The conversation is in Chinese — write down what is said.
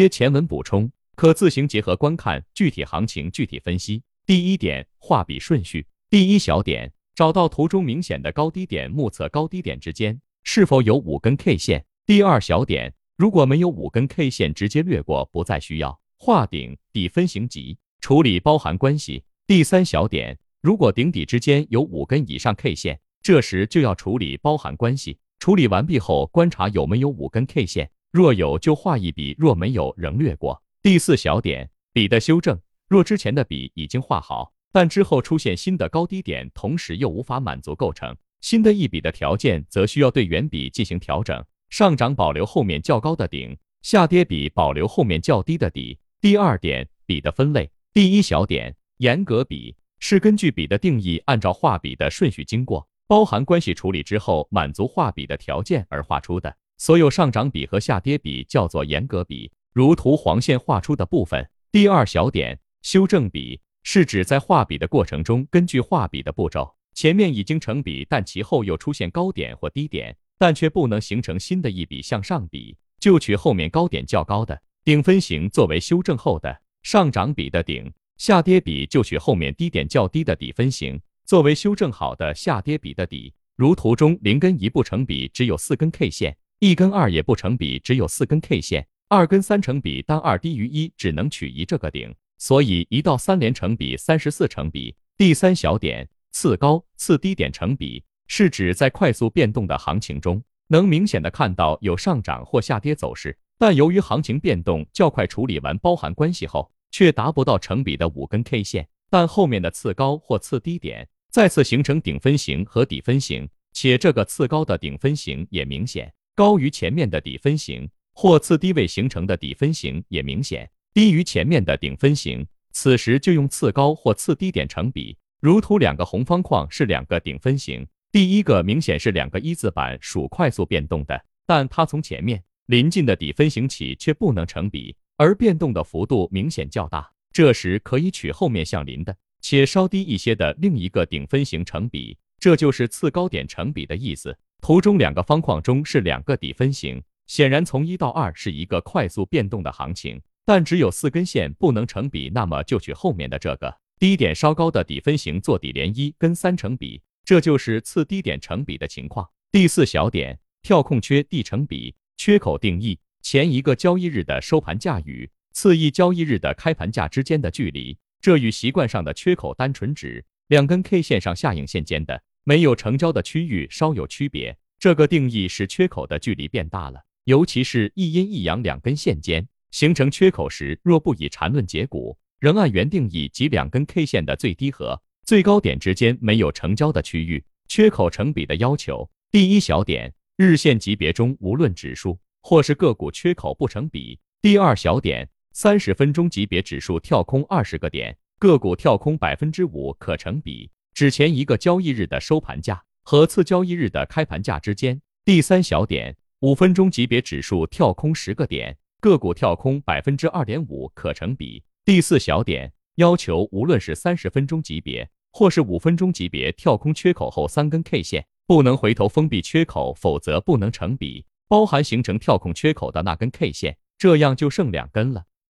接前文补充，可自行结合观看具体行情具体分析。第一点，画笔顺序。第一小点，找到图中明显的高低点，目测高低点之间是否有五根 K 线。第二小点，如果没有五根 K 线，直接略过，不再需要画顶底分型级处理包含关系。第三小点，如果顶底之间有五根以上 K 线，这时就要处理包含关系。处理完毕后，观察有没有五根 K 线，若有就画一笔，若没有仍略过。第四小点，笔的修正。若之前的笔已经画好，但之后出现新的高低点，同时又无法满足构成新的一笔的条件，则需要对原笔进行调整。上涨保留后面较高的顶，下跌笔保留后面较低的底。第二点，笔的分类。第一小点，严格笔是根据笔的定义，按照画笔的顺序经过。包含关系处理之后，满足画笔的条件而画出的所有上涨笔和下跌笔叫做严格笔，如图黄线画出的部分。第二小点，修正笔是指在画笔的过程中，根据画笔的步骤，前面已经成笔，但其后又出现高点或低点，但却不能形成新的一笔向上笔，就取后面高点较高的顶分型作为修正后的上涨笔的顶；下跌笔就取后面低点较低的底分型。作为修正好的下跌笔的底，如图中零根一不成笔，只有四根 K 线；一根二也不成比，只有四根 K 线；二根三成比，当二低于一，只能取一这个顶。所以一到三连成比，三十四成比。第三小点，次高次低点成比，是指在快速变动的行情中，能明显的看到有上涨或下跌走势，但由于行情变动较快，处理完包含关系后，却达不到成比的五根 K 线，但后面的次高或次低点。再次形成顶分型和底分型，且这个次高的顶分型也明显高于前面的底分型，或次低位形成的底分型也明显低于前面的顶分型。此时就用次高或次低点成比。如图两个红方框是两个顶分型，第一个明显是两个一字板，属快速变动的，但它从前面临近的底分型起却不能成比，而变动的幅度明显较大，这时可以取后面相邻的。且稍低一些的另一个顶分型成比，这就是次高点成比的意思。图中两个方框中是两个底分型，显然从一到二是一个快速变动的行情，但只有四根线不能成比，那么就取后面的这个低点稍高的底分型做底连一跟三成比，这就是次低点成比的情况。第四小点，跳空缺地成比，缺口定义前一个交易日的收盘价与次一交易日的开盘价之间的距离。这与习惯上的缺口单纯指两根 K 线上下影线间的没有成交的区域稍有区别。这个定义使缺口的距离变大了，尤其是一阴一阳两根线间形成缺口时，若不以缠论解股，仍按原定义及两根 K 线的最低和最高点之间没有成交的区域，缺口成比的要求。第一小点，日线级别中无论指数或是个股缺口不成比。第二小点。三十分钟级别指数跳空二十个点，个股跳空百分之五可成比，指前一个交易日的收盘价和次交易日的开盘价之间。第三小点，五分钟级别指数跳空十个点，个股跳空百分之二点五可成比。第四小点，要求无论是三十分钟级别或是五分钟级别跳空缺口后三根 K 线不能回头封闭缺口，否则不能成比，包含形成跳空缺口的那根 K 线，这样就剩两根了。